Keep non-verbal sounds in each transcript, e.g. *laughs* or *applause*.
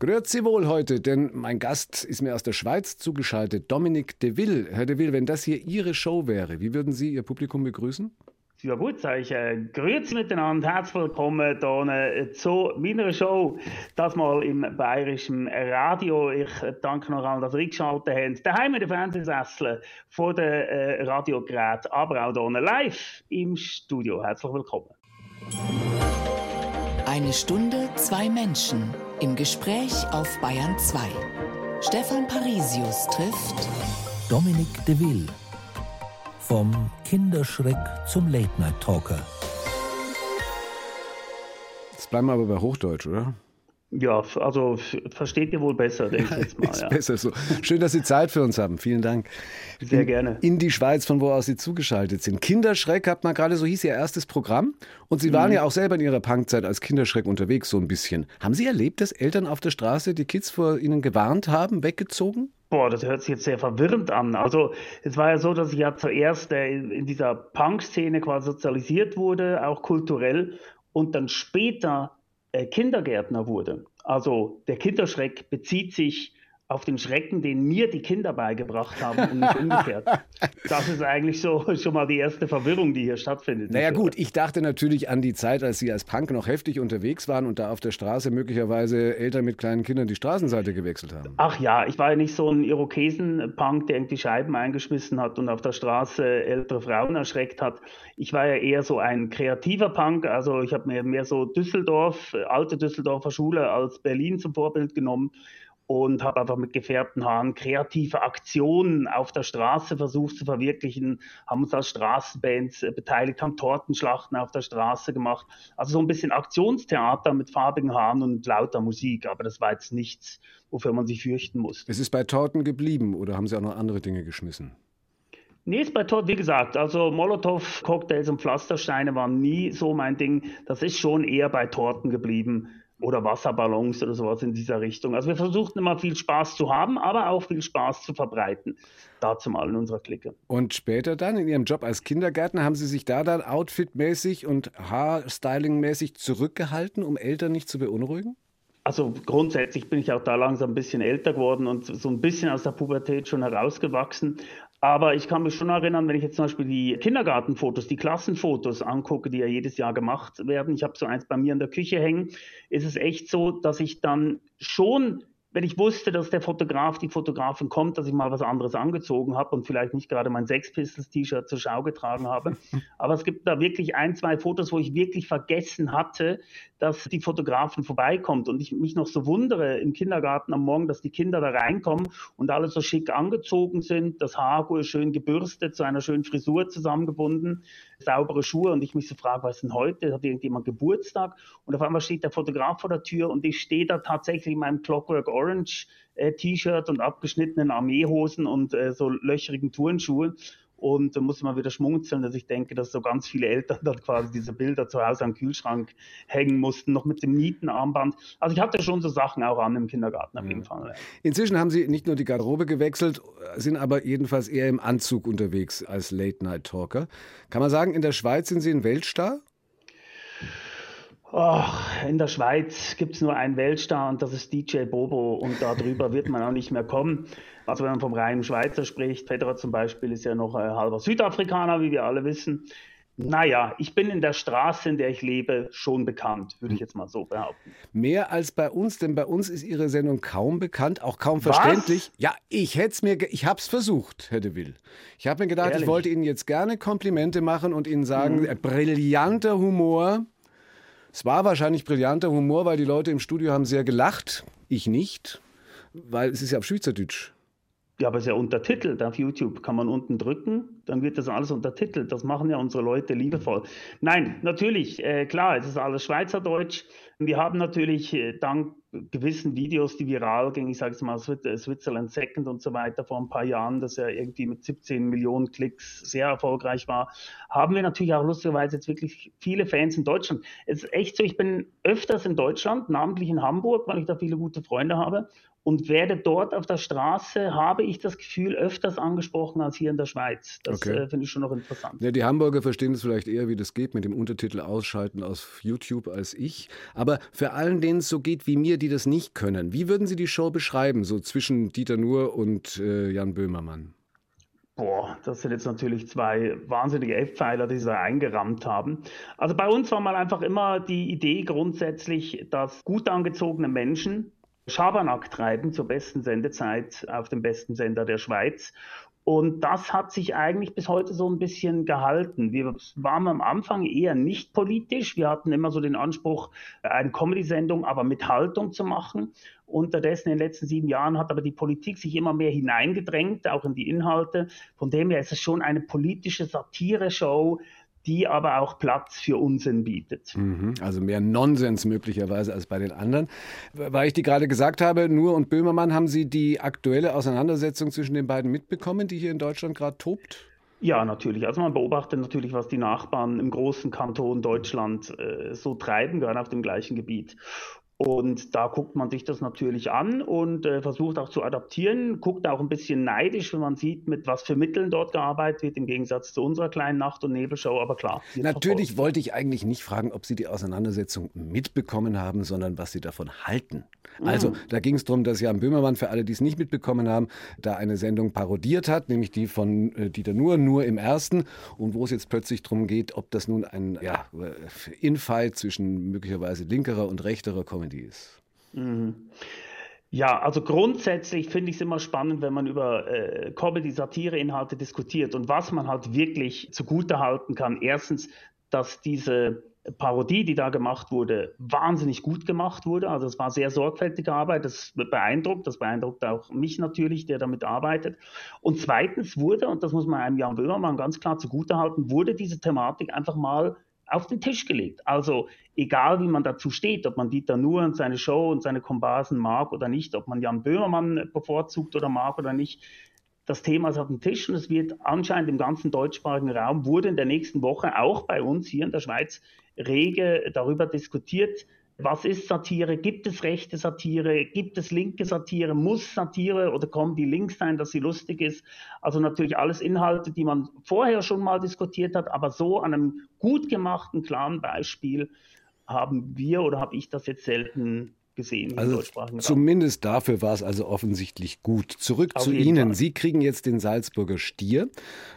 Grüezi wohl heute, denn mein Gast ist mir aus der Schweiz zugeschaltet, Dominik de Ville. Herr de Ville, wenn das hier Ihre Show wäre, wie würden Sie Ihr Publikum begrüßen? Ja gut, sage ich, äh, grüezi miteinander, herzlich willkommen hier äh, zu meiner Show, das mal im bayerischen Radio. Ich danke noch allen, dass ihr eingeschaltet habt. Daheim in den Fernsehsessel von den äh, Radiogeräten, aber auch hier live im Studio. Herzlich willkommen. Eine Stunde, zwei Menschen im Gespräch auf Bayern 2. Stefan Parisius trifft Dominik de Ville. Vom Kinderschreck zum Late-Night-Talker. Jetzt bleiben wir aber bei Hochdeutsch, oder? Ja, also versteht ihr wohl besser, denke ich jetzt mal. Ist ja. besser so. Schön, dass Sie Zeit für uns haben. Vielen Dank. Sehr gerne. In die Schweiz, von wo aus Sie zugeschaltet sind. Kinderschreck hat man gerade, so hieß Ihr erstes Programm. Und Sie waren mhm. ja auch selber in Ihrer Punkzeit als Kinderschreck unterwegs, so ein bisschen. Haben Sie erlebt, dass Eltern auf der Straße die Kids vor Ihnen gewarnt haben, weggezogen? Boah, das hört sich jetzt sehr verwirrend an. Also es war ja so, dass ich ja zuerst äh, in dieser Punk-Szene quasi sozialisiert wurde, auch kulturell, und dann später Kindergärtner wurde. Also der Kinderschreck bezieht sich auf den Schrecken, den mir die Kinder beigebracht haben und nicht umgekehrt. *laughs* Das ist eigentlich so schon mal die erste Verwirrung, die hier stattfindet. Naja gut, ich dachte natürlich an die Zeit, als Sie als Punk noch heftig unterwegs waren und da auf der Straße möglicherweise Eltern mit kleinen Kindern die Straßenseite gewechselt haben. Ach ja, ich war ja nicht so ein Irokesen-Punk, der irgendwie Scheiben eingeschmissen hat und auf der Straße ältere Frauen erschreckt hat. Ich war ja eher so ein kreativer Punk, also ich habe mir mehr so Düsseldorf, alte Düsseldorfer Schule als Berlin zum Vorbild genommen und habe einfach mit gefärbten Haaren kreative Aktionen auf der Straße versucht zu verwirklichen, haben uns als Straßenbands äh, beteiligt, haben Tortenschlachten auf der Straße gemacht. Also so ein bisschen Aktionstheater mit farbigen Haaren und lauter Musik, aber das war jetzt nichts, wofür man sich fürchten muss. Es ist bei Torten geblieben oder haben Sie auch noch andere Dinge geschmissen? Nee, ist bei Torten, wie gesagt, also Molotow-Cocktails und Pflastersteine waren nie so mein Ding. Das ist schon eher bei Torten geblieben oder Wasserballons oder sowas in dieser Richtung. Also wir versuchten immer viel Spaß zu haben, aber auch viel Spaß zu verbreiten. Dazu mal in unserer Clique. Und später dann in Ihrem Job als Kindergärtner haben Sie sich da dann outfitmäßig und haarstylingmäßig zurückgehalten, um Eltern nicht zu beunruhigen? Also grundsätzlich bin ich auch da langsam ein bisschen älter geworden und so ein bisschen aus der Pubertät schon herausgewachsen. Aber ich kann mich schon erinnern, wenn ich jetzt zum Beispiel die Kindergartenfotos, die Klassenfotos angucke, die ja jedes Jahr gemacht werden. Ich habe so eins bei mir in der Küche hängen. Ist es echt so, dass ich dann schon wenn ich wusste, dass der Fotograf, die Fotografin kommt, dass ich mal was anderes angezogen habe und vielleicht nicht gerade mein Sex Pistols T-Shirt zur Schau getragen habe. *laughs* Aber es gibt da wirklich ein, zwei Fotos, wo ich wirklich vergessen hatte, dass die Fotografin vorbeikommt und ich mich noch so wundere im Kindergarten am Morgen, dass die Kinder da reinkommen und alle so schick angezogen sind, das Haar schön gebürstet, zu einer schönen Frisur zusammengebunden, saubere Schuhe und ich mich so frage, was ist denn heute? Hat irgendjemand Geburtstag? Und auf einmal steht der Fotograf vor der Tür und ich stehe da tatsächlich in meinem Clockwork Orange äh, T-Shirt und abgeschnittenen Armeehosen und äh, so löcherigen Turnschuhen. Und da muss man wieder schmunzeln, dass ich denke, dass so ganz viele Eltern *laughs* dann quasi diese Bilder zu Hause am Kühlschrank hängen mussten, noch mit dem Nietenarmband. Also ich hatte schon so Sachen auch an im Kindergarten auf jeden Fall. Inzwischen haben Sie nicht nur die Garderobe gewechselt, sind aber jedenfalls eher im Anzug unterwegs als Late-Night-Talker. Kann man sagen, in der Schweiz sind Sie ein Weltstar? Oh, in der Schweiz gibt es nur einen Weltstar und das ist DJ Bobo und darüber wird man auch nicht mehr kommen. Also wenn man vom reinen Schweizer spricht, Federer zum Beispiel ist ja noch ein halber Südafrikaner, wie wir alle wissen. Naja, ich bin in der Straße, in der ich lebe, schon bekannt, würde ich jetzt mal so behaupten. Mehr als bei uns, denn bei uns ist Ihre Sendung kaum bekannt, auch kaum verständlich. Was? Ja, ich hätte es mir, ich habe es versucht, Herr de Will. Ich habe mir gedacht, Ehrlich? ich wollte Ihnen jetzt gerne Komplimente machen und Ihnen sagen, mhm. brillanter Humor. Es war wahrscheinlich brillanter Humor, weil die Leute im Studio haben sehr gelacht. Ich nicht, weil es ist ja auf Schweizerdeutsch. Ja, aber es ist ja untertitelt auf YouTube. Kann man unten drücken, dann wird das alles untertitelt. Das machen ja unsere Leute liebevoll. Nein, natürlich, äh, klar, es ist alles Schweizerdeutsch. Wir haben natürlich äh, dank gewissen Videos, die viral gingen, ich sage es mal Switzerland Second und so weiter vor ein paar Jahren, das ja irgendwie mit 17 Millionen Klicks sehr erfolgreich war, haben wir natürlich auch lustigerweise jetzt wirklich viele Fans in Deutschland. Es ist echt so, ich bin öfters in Deutschland, namentlich in Hamburg, weil ich da viele gute Freunde habe und werde dort auf der Straße, habe ich das Gefühl, öfters angesprochen als hier in der Schweiz. Das okay. äh, finde ich schon noch interessant. Ja, die Hamburger verstehen es vielleicht eher, wie das geht, mit dem Untertitel ausschalten aus YouTube als ich. Aber für allen, denen es so geht wie mir, die das nicht können. Wie würden Sie die Show beschreiben, so zwischen Dieter Nuhr und äh, Jan Böhmermann? Boah, das sind jetzt natürlich zwei wahnsinnige F-Pfeiler, die sie da eingerammt haben. Also bei uns war mal einfach immer die Idee grundsätzlich, dass gut angezogene Menschen Schabernack treiben zur besten Sendezeit auf dem besten Sender der Schweiz und das hat sich eigentlich bis heute so ein bisschen gehalten. Wir waren am Anfang eher nicht politisch. Wir hatten immer so den Anspruch, eine Comedy-Sendung aber mit Haltung zu machen. Unterdessen in den letzten sieben Jahren hat aber die Politik sich immer mehr hineingedrängt, auch in die Inhalte. Von dem her ist es schon eine politische Satire-Show, die aber auch Platz für Unsinn bietet. Mhm, also mehr Nonsens möglicherweise als bei den anderen. Weil ich die gerade gesagt habe, Nur und Böhmermann, haben Sie die aktuelle Auseinandersetzung zwischen den beiden mitbekommen, die hier in Deutschland gerade tobt? Ja, natürlich. Also man beobachtet natürlich, was die Nachbarn im großen Kanton Deutschland äh, so treiben, gerade auf dem gleichen Gebiet. Und da guckt man sich das natürlich an und äh, versucht auch zu adaptieren, guckt auch ein bisschen neidisch, wenn man sieht, mit was für Mitteln dort gearbeitet wird, im Gegensatz zu unserer kleinen Nacht- und Nebelshow. Aber klar. Natürlich wollte ich eigentlich nicht fragen, ob Sie die Auseinandersetzung mitbekommen haben, sondern was Sie davon halten. Also, mhm. da ging es darum, dass Jan Böhmermann, für alle, die es nicht mitbekommen haben, da eine Sendung parodiert hat, nämlich die von äh, Dieter Nuhr, nur im ersten, und wo es jetzt plötzlich darum geht, ob das nun ein ja, äh, Infight zwischen möglicherweise linkerer und rechterer Comedy ist. Mhm. Ja, also grundsätzlich finde ich es immer spannend, wenn man über äh, Comedy-Satire-Inhalte diskutiert und was man halt wirklich zugute halten kann. Erstens, dass diese Parodie, die da gemacht wurde, wahnsinnig gut gemacht wurde. Also es war sehr sorgfältige Arbeit, das beeindruckt, das beeindruckt auch mich natürlich, der damit arbeitet. Und zweitens wurde, und das muss man einem Jan Böhmermann ganz klar zugutehalten, wurde diese Thematik einfach mal auf den Tisch gelegt. Also egal, wie man dazu steht, ob man Dieter Nuhr und seine Show und seine Komparsen mag oder nicht, ob man Jan Böhmermann bevorzugt oder mag oder nicht, das Thema ist auf dem Tisch und es wird anscheinend im ganzen deutschsprachigen Raum, wurde in der nächsten Woche auch bei uns hier in der Schweiz rege darüber diskutiert, was ist Satire? Gibt es rechte Satire? Gibt es linke Satire? Muss Satire oder kommen die links sein, dass sie lustig ist? Also natürlich alles Inhalte, die man vorher schon mal diskutiert hat, aber so an einem gut gemachten, klaren Beispiel haben wir oder habe ich das jetzt selten gesehen also Zumindest dafür war es also offensichtlich gut. Zurück auf zu Ihnen. Fall. Sie kriegen jetzt den Salzburger Stier,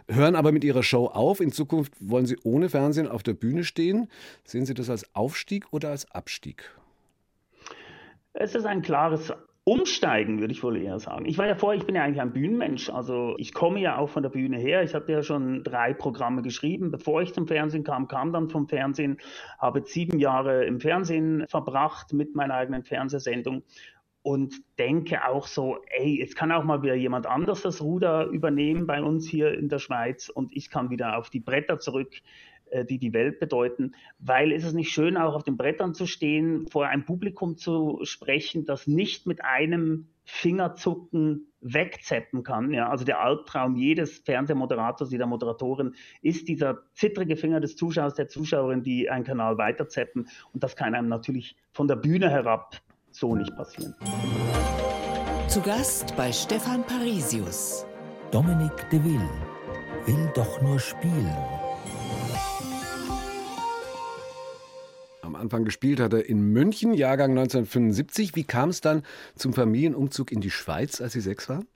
hören aber mit Ihrer Show auf. In Zukunft wollen Sie ohne Fernsehen auf der Bühne stehen. Sehen Sie das als Aufstieg oder als Abstieg? Es ist ein klares Umsteigen, würde ich wohl eher sagen. Ich war ja vorher, ich bin ja eigentlich ein Bühnenmensch. Also ich komme ja auch von der Bühne her. Ich hatte ja schon drei Programme geschrieben. Bevor ich zum Fernsehen kam, kam dann vom Fernsehen, habe sieben Jahre im Fernsehen verbracht mit meiner eigenen Fernsehsendung und denke auch so, ey, jetzt kann auch mal wieder jemand anders das Ruder übernehmen bei uns hier in der Schweiz und ich kann wieder auf die Bretter zurück. Äh, die die Welt bedeuten, weil ist es nicht schön, auch auf den Brettern zu stehen, vor einem Publikum zu sprechen, das nicht mit einem Fingerzucken wegzeppen kann. Ja, also der Albtraum jedes Fernsehmoderators, jeder Moderatorin ist dieser zittrige Finger des Zuschauers, der Zuschauerin, die einen Kanal weiterzeppen. Und das kann einem natürlich von der Bühne herab so nicht passieren. Zu Gast bei Stefan Parisius. Dominik de Ville will doch nur spielen. Anfang gespielt hat er in München, Jahrgang 1975. Wie kam es dann zum Familienumzug in die Schweiz, als Sie sechs waren?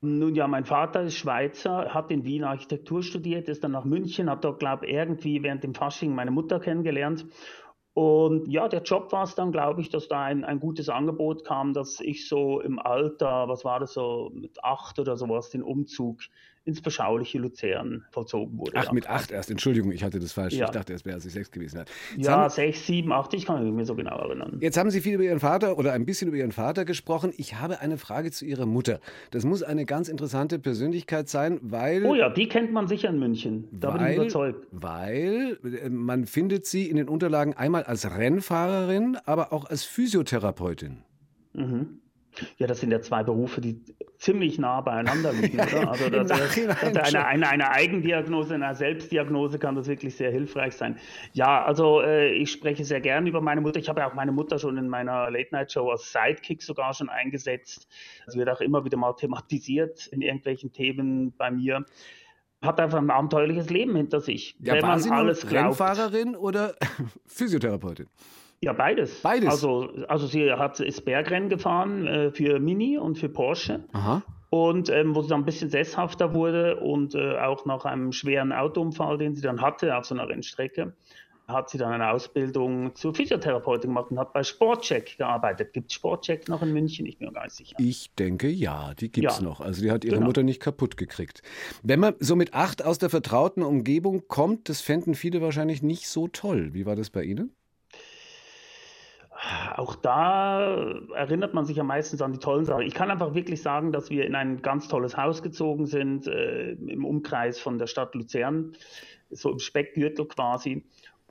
Nun ja, mein Vater ist Schweizer, hat in Wien Architektur studiert, ist dann nach München, hat dort, glaube ich, irgendwie während dem Fasching meine Mutter kennengelernt. Und ja, der Job war es dann, glaube ich, dass da ein, ein gutes Angebot kam, dass ich so im Alter, was war das so, mit acht oder sowas, den Umzug ins beschauliche Luzern vollzogen wurde. Ach, ja. mit acht erst. Entschuldigung, ich hatte das falsch. Ja. Ich dachte, es wäre, als ich sechs gewesen hat. ja, haben, sechs, sieben, acht, ich kann mich nicht mehr so genau erinnern. Jetzt haben Sie viel über Ihren Vater oder ein bisschen über Ihren Vater gesprochen. Ich habe eine Frage zu Ihrer Mutter. Das muss eine ganz interessante Persönlichkeit sein, weil... Oh ja, die kennt man sicher in München. Da weil, bin ich überzeugt. Weil äh, man findet sie in den Unterlagen einmal als Rennfahrerin, aber auch als Physiotherapeutin. Mhm. Ja, das sind ja zwei Berufe, die ziemlich nah beieinander liegen, oder? *laughs* Also das, das eine, eine, eine, Eigendiagnose, eine Selbstdiagnose kann das wirklich sehr hilfreich sein. Ja, also äh, ich spreche sehr gern über meine Mutter. Ich habe ja auch meine Mutter schon in meiner Late-Night-Show als Sidekick sogar schon eingesetzt. Sie wird auch immer wieder mal thematisiert in irgendwelchen Themen bei mir. Hat einfach ein abenteuerliches Leben hinter sich. Ja, wenn man alles Rennfahrerin oder *laughs* Physiotherapeutin? Ja, beides. Beides. Also, also sie hat, ist Bergrennen gefahren äh, für Mini und für Porsche. Aha. Und ähm, wo sie dann ein bisschen sesshafter wurde und äh, auch nach einem schweren Autounfall, den sie dann hatte auf so einer Rennstrecke, hat sie dann eine Ausbildung zur Physiotherapeutin gemacht und hat bei Sportcheck gearbeitet. Gibt es Sportcheck noch in München? Ich bin mir gar nicht sicher. Ich denke ja, die gibt es Ja. noch. Also die hat ihre Genau. Mutter nicht kaputt gekriegt. Wenn man so mit acht aus der vertrauten Umgebung kommt, das fänden viele wahrscheinlich nicht so toll. Wie war das bei Ihnen? Auch da erinnert man sich ja meistens an die tollen Sachen. Ich kann einfach wirklich sagen, dass wir in ein ganz tolles Haus gezogen sind, äh, im Umkreis von der Stadt Luzern, so im Speckgürtel quasi.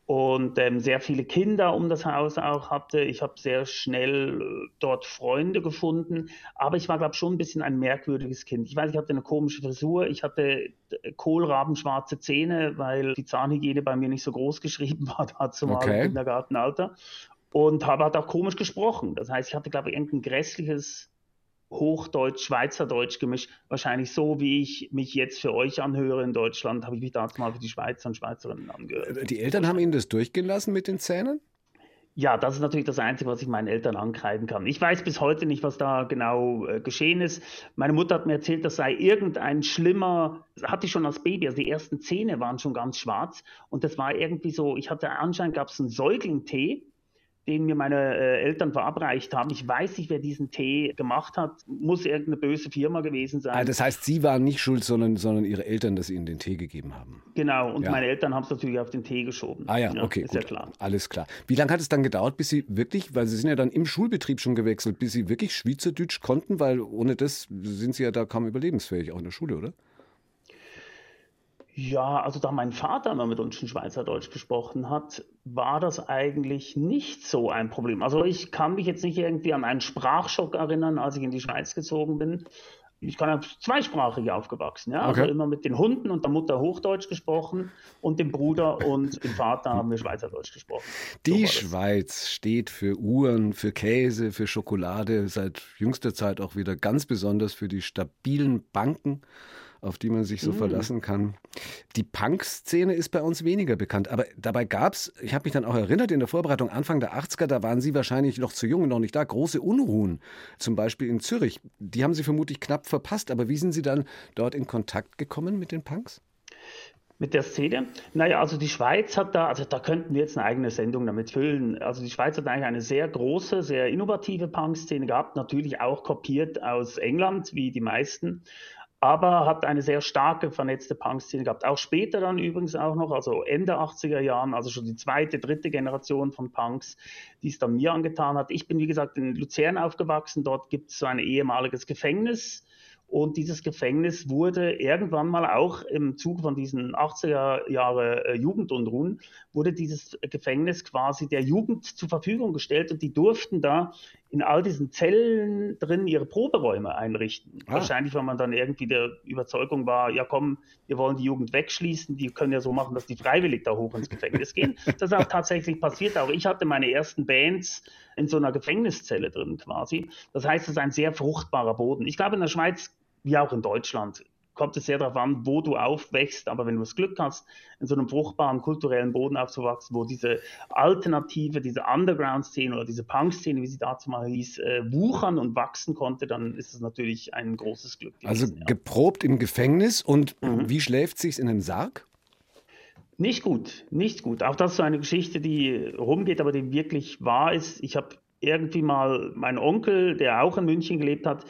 Und ähm, sehr viele Kinder um das Haus auch hatte. Ich habe sehr schnell äh, dort Freunde gefunden, aber ich war, glaube ich, schon ein bisschen ein merkwürdiges Kind. Ich weiß, ich hatte eine komische Frisur, ich hatte äh, kohlrabenschwarze Zähne, weil die Zahnhygiene bei mir nicht so groß *laughs* geschrieben war dazu mal Okay. im Kindergartenalter und habe halt auch komisch gesprochen. Das heißt, ich hatte, glaube ich, irgendein grässliches Hochdeutsch, Schweizerdeutsch gemischt. Wahrscheinlich so, wie ich mich jetzt für euch anhöre in Deutschland, habe ich mich damals mal für die Schweizer und Schweizerinnen angehört. Die Eltern haben Ihnen das durchgehen lassen mit den Zähnen? Ja, das ist natürlich das Einzige, was ich meinen Eltern ankreiden kann. Ich weiß bis heute nicht, was da genau äh, geschehen ist. Meine Mutter hat mir erzählt, das sei irgendein schlimmer, das hatte ich schon als Baby, also die ersten Zähne waren schon ganz schwarz und das war irgendwie so, ich hatte anscheinend gab es einen Säuglingtee, den mir meine äh, Eltern verabreicht haben. Ich weiß nicht, wer diesen Tee gemacht hat. Muss irgendeine böse Firma gewesen sein. Ah, das heißt, Sie waren nicht schuld, sondern, sondern Ihre Eltern, dass Sie Ihnen den Tee gegeben haben. genau, und Ja. meine Eltern haben es natürlich auf den Tee geschoben. Ah ja, okay, Ist gut. ja klar. Alles klar. Wie lange hat es dann gedauert, bis Sie wirklich, weil Sie sind ja dann im Schulbetrieb schon gewechselt, bis Sie wirklich Schweizerdeutsch konnten, weil ohne das sind Sie ja da kaum überlebensfähig, auch in der Schule, oder? Ja, also da mein Vater immer mit uns schon Schweizerdeutsch gesprochen hat, war das eigentlich nicht so ein Problem. Also ich kann mich jetzt nicht irgendwie an einen Sprachschock erinnern, als ich in die Schweiz gezogen bin. Ich kann ja zweisprachig aufgewachsen, ja. Okay. Also immer mit den Hunden und der Mutter Hochdeutsch gesprochen und dem Bruder und dem Vater haben wir Schweizerdeutsch gesprochen. So Die das. Schweiz steht für Uhren, für Käse, für Schokolade, seit jüngster Zeit auch wieder ganz besonders für die stabilen Banken, auf die man sich so verlassen kann. Die Punk-Szene ist bei uns weniger bekannt, aber dabei gab es, ich habe mich dann auch erinnert, in der Vorbereitung Anfang der 80er, da waren Sie wahrscheinlich noch zu jung und noch nicht da, große Unruhen, zum Beispiel in Zürich. Die haben Sie vermutlich knapp verpasst, aber wie sind Sie dann dort in Kontakt gekommen mit den Punks? Mit der Szene? Naja, also die Schweiz hat da, also da könnten wir jetzt eine eigene Sendung damit füllen. Also die Schweiz hat eigentlich eine sehr große, sehr innovative Punk-Szene gehabt, natürlich auch kopiert aus England, wie die meisten, aber hat eine sehr starke vernetzte Punk-Szene gehabt. Auch später dann übrigens auch noch, also Ende 80er Jahren, also schon die zweite, dritte Generation von Punks, die es dann mir angetan hat. Ich bin, wie gesagt, in Luzern aufgewachsen, dort gibt es so ein ehemaliges Gefängnis. Und dieses Gefängnis wurde irgendwann mal auch im Zuge von diesen 80er Jahre äh, Jugendunruhen, wurde dieses Gefängnis quasi der Jugend zur Verfügung gestellt und die durften da in all diesen Zellen drin ihre Proberäume einrichten. Ah. Wahrscheinlich, weil man dann irgendwie der Überzeugung war, ja komm, wir wollen die Jugend wegschließen, die können ja so machen, dass die freiwillig da hoch ins Gefängnis gehen. *laughs* Das ist auch tatsächlich passiert. Auch ich hatte meine ersten Bands in so einer Gefängniszelle drin quasi. Das heißt, es ist ein sehr fruchtbarer Boden. Ich glaube, in der Schweiz, wie auch in Deutschland, kommt es sehr darauf an, wo du aufwächst. Aber wenn du das Glück hast, in so einem fruchtbaren kulturellen Boden aufzuwachsen, wo diese Alternative, diese Underground-Szene oder diese Punk-Szene, wie sie dazu mal hieß, äh, wuchern und wachsen konnte, dann ist es natürlich ein großes Glück. Also gewesen, ja. geprobt im Gefängnis und Mhm. wie schläft sich's in einem Sarg? Nicht gut, nicht gut. Auch das ist so eine Geschichte, die rumgeht, aber die wirklich wahr ist. Ich habe irgendwie mal meinen Onkel, der auch in München gelebt hat,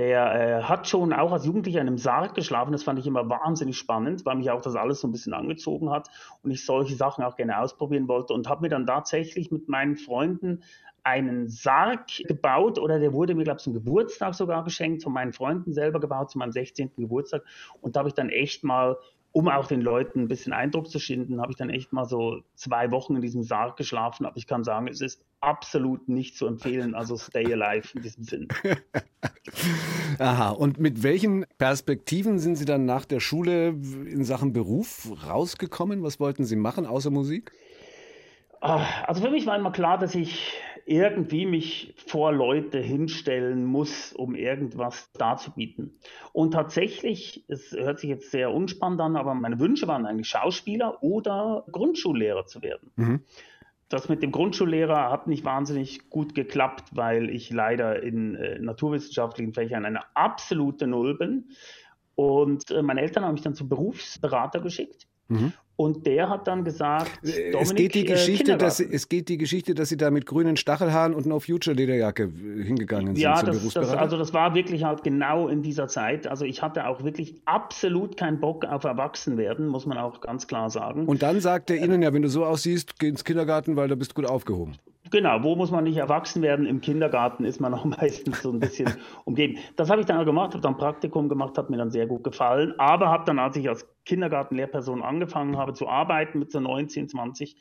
der äh, hat schon auch als Jugendlicher in einem Sarg geschlafen. Das fand ich immer wahnsinnig spannend, weil mich auch das alles so ein bisschen angezogen hat und ich solche Sachen auch gerne ausprobieren wollte und habe mir dann tatsächlich mit meinen Freunden einen Sarg gebaut oder der wurde mir, glaube ich, zum Geburtstag sogar geschenkt, von meinen Freunden selber gebaut, zu meinem 16. Geburtstag. Und da habe ich dann echt mal, um auch den Leuten ein bisschen Eindruck zu schinden, habe ich dann echt mal so zwei Wochen in diesem Sarg geschlafen. Aber ich kann sagen, es ist absolut nicht zu empfehlen. Also stay alive in diesem Sinn. *laughs* Aha, und mit welchen Perspektiven sind Sie dann nach der Schule in Sachen Beruf rausgekommen? Was wollten Sie machen außer Musik? Ah, Also für mich war immer klar, dass ich irgendwie mich vor Leute hinstellen muss, um irgendwas darzubieten. Und tatsächlich, es hört sich jetzt sehr unspannend an, aber meine Wünsche waren eigentlich Schauspieler oder Grundschullehrer zu werden. Mhm. das mit dem Grundschullehrer hat nicht wahnsinnig gut geklappt, weil ich leider in äh, naturwissenschaftlichen Fächern eine absolute Null bin. Und äh, meine Eltern haben mich dann zum Berufsberater geschickt. Mhm. Und der hat dann gesagt, äh, es geht, die äh, Geschichte, dass, es geht die Geschichte, dass Sie da mit grünen Stachelhaaren und No-Future-Lederjacke äh, hingegangen sind ja, zum das, das, also das war wirklich halt genau in dieser Zeit. Also ich hatte auch wirklich absolut keinen Bock auf Erwachsenwerden, muss man auch ganz klar sagen. Und dann sagt er Ihnen, ja, wenn du so aussiehst, geh ins Kindergarten, weil da bist du gut aufgehoben. Genau, wo muss man nicht erwachsen werden? Im Kindergarten ist man *laughs* auch meistens so ein bisschen umgeben. Das habe ich dann auch gemacht, habe dann Praktikum gemacht, hat mir dann sehr gut gefallen. Aber habe dann, als ich als Kindergartenlehrperson angefangen habe zu arbeiten mit so 19, 20,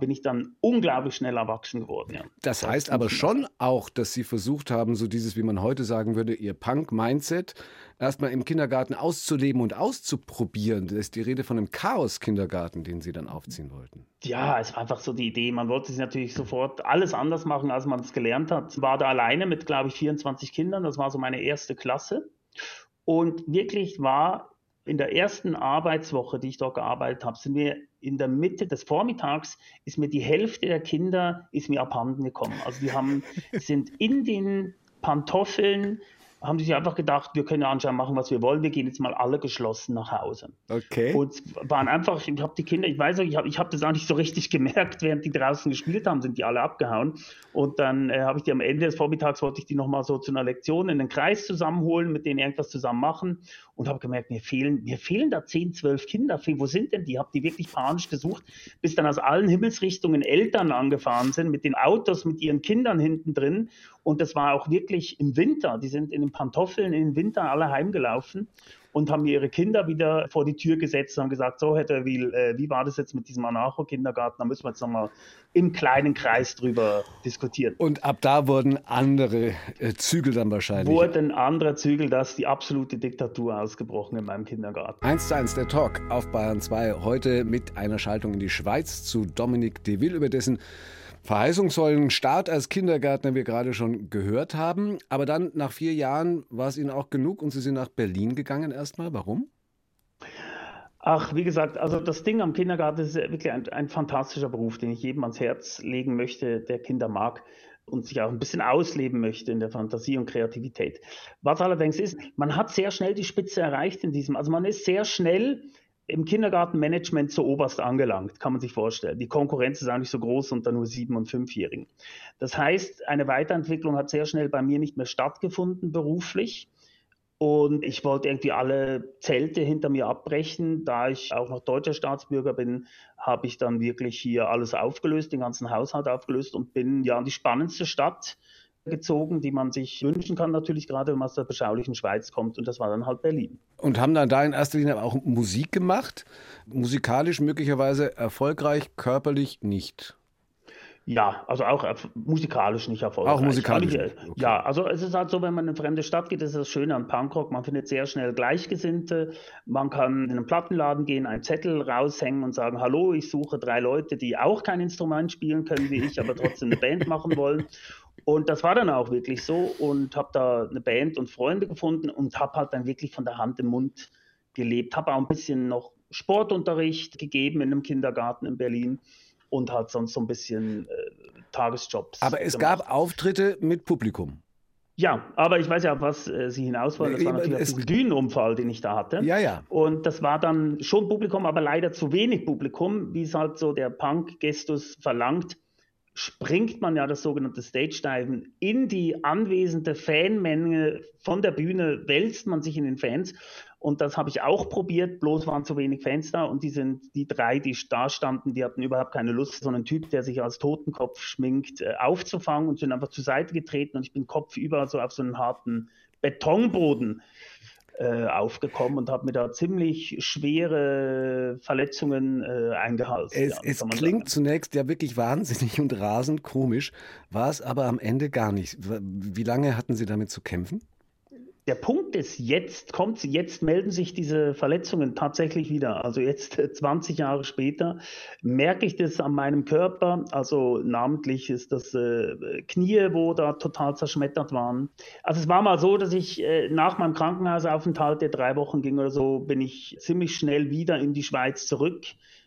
bin ich dann unglaublich schnell erwachsen geworden. Ja. Das heißt aber schon auch, dass Sie versucht haben, so dieses, wie man heute sagen würde, Ihr Punk-Mindset erstmal im Kindergarten auszuleben und auszuprobieren. Das ist die Rede von einem Chaos-Kindergarten, den Sie dann aufziehen wollten. Ja, es war einfach so die Idee. Man wollte sich natürlich sofort alles anders machen, als man es gelernt hat. War da alleine mit, glaube ich, 24 Kindern. Das war so meine erste Klasse. Und wirklich war in der ersten Arbeitswoche, die ich dort gearbeitet habe, sind wir in der Mitte des Vormittags ist mir die Hälfte der Kinder ist mir abhanden gekommen. Also die haben *laughs* sind in den Pantoffeln haben die sich einfach gedacht, wir können ja anscheinend machen, was wir wollen. Wir gehen jetzt mal alle geschlossen nach Hause. Okay. Und waren einfach, ich habe die Kinder, ich weiß auch, ich habe ich hab das auch nicht so richtig *laughs* gemerkt, während die draußen gespielt haben, sind die alle abgehauen. Und dann äh, habe ich die am Ende des Vormittags, wollte ich die nochmal so zu einer Lektion in den Kreis zusammenholen, mit denen irgendwas zusammen machen und habe gemerkt, mir fehlen, mir fehlen da 10, 12 Kinder. Wo sind denn die? Habe die wirklich panisch gesucht, bis dann aus allen Himmelsrichtungen Eltern angefahren sind mit den Autos, mit ihren Kindern hinten drin. Und das war auch wirklich im Winter. Die sind in den Pantoffeln im Winter alle heimgelaufen und haben ihre Kinder wieder vor die Tür gesetzt und haben gesagt, so Herr Derwil, äh, wie war das jetzt mit diesem Anarcho-Kindergarten? Da müssen wir jetzt nochmal im kleinen Kreis drüber diskutieren. Und ab da wurden andere äh, Zügel dann wahrscheinlich. Wurden andere Zügel, das ist die absolute Diktatur ausgebrochen in meinem Kindergarten. 1 zu 1 der Talk auf Bayern 2, heute mit einer Schaltung in die Schweiz zu Dominik Deville, über dessen verheißungsvollen Start als Kindergärtner wir gerade schon gehört haben. Aber dann nach vier Jahren war es Ihnen auch genug und Sie sind nach Berlin gegangen erstmal. Warum? Ach, wie gesagt, also das Ding am Kindergarten ist wirklich ein, ein fantastischer Beruf, den ich jedem ans Herz legen möchte, der Kinder mag und sich auch ein bisschen ausleben möchte in der Fantasie und Kreativität. Was allerdings ist, man hat sehr schnell die Spitze erreicht in diesem, also man ist sehr schnell im Kindergartenmanagement zu oberst angelangt, kann man sich vorstellen. Die Konkurrenz ist eigentlich so groß unter nur sieben- und fünfjährigen. Das heißt, eine Weiterentwicklung hat sehr schnell bei mir nicht mehr stattgefunden beruflich. Und ich wollte irgendwie alle Zelte hinter mir abbrechen. Da ich auch noch deutscher Staatsbürger bin, habe ich dann wirklich hier alles aufgelöst, den ganzen Haushalt aufgelöst und bin ja in die spannendste Stadt gezogen, die man sich wünschen kann, natürlich gerade wenn man aus der beschaulichen Schweiz kommt. Und das war dann halt Berlin. Und haben dann da in erster Linie auch Musik gemacht? Musikalisch möglicherweise erfolgreich, körperlich nicht? Ja, also auch musikalisch nicht erfolgreich. Auch musikalisch. Okay. Ja, also es ist halt so, wenn man in eine fremde Stadt geht, ist das Schöne an Punkrock, man findet sehr schnell Gleichgesinnte. Man kann in einen Plattenladen gehen, einen Zettel raushängen und sagen, hallo, ich suche drei Leute, die auch kein Instrument spielen können wie ich, aber trotzdem eine Band machen wollen. Und das war dann auch wirklich so und habe da eine Band und Freunde gefunden und habe halt dann wirklich von der Hand im Mund gelebt. Habe auch ein bisschen noch Sportunterricht gegeben in einem Kindergarten in Berlin und halt sonst so ein bisschen äh, Tagesjobs. Aber es gemacht. gab Auftritte mit Publikum. Ja, aber ich weiß ja, was äh, Sie hinaus wollen. Das war natürlich es, diesen Dünenunfall, den ich da hatte. Ja, ja. Und das war dann schon Publikum, aber leider zu wenig Publikum, wie es halt so der Punk-Gestus verlangt springt man ja das sogenannte Stage-Diven in die anwesende Fanmenge von der Bühne, wälzt man sich in den Fans. Und das habe ich auch probiert, bloß waren zu wenig Fans da. Und die sind die drei, die da standen, die hatten überhaupt keine Lust, so einen Typ, der sich als Totenkopf schminkt, äh, aufzufangen und sind einfach zur Seite getreten. Und ich bin kopfüber so auf so einen harten Betonboden äh, aufgekommen und habe mir da ziemlich schwere Verletzungen äh, eingehalten. Es, ja, es klingt sagen. zunächst ja wirklich wahnsinnig und rasend komisch, war es aber am Ende gar nicht. Wie lange hatten Sie damit zu kämpfen? Der Punkt ist, jetzt kommt jetzt melden sich diese Verletzungen tatsächlich wieder. Also jetzt 20 Jahre später merke ich das an meinem Körper. Also namentlich ist das äh, Knie, wo da total zerschmettert waren. Also es war mal so, dass ich äh, nach meinem Krankenhausaufenthalt, der drei Wochen ging oder so, bin ich ziemlich schnell wieder in die Schweiz zurück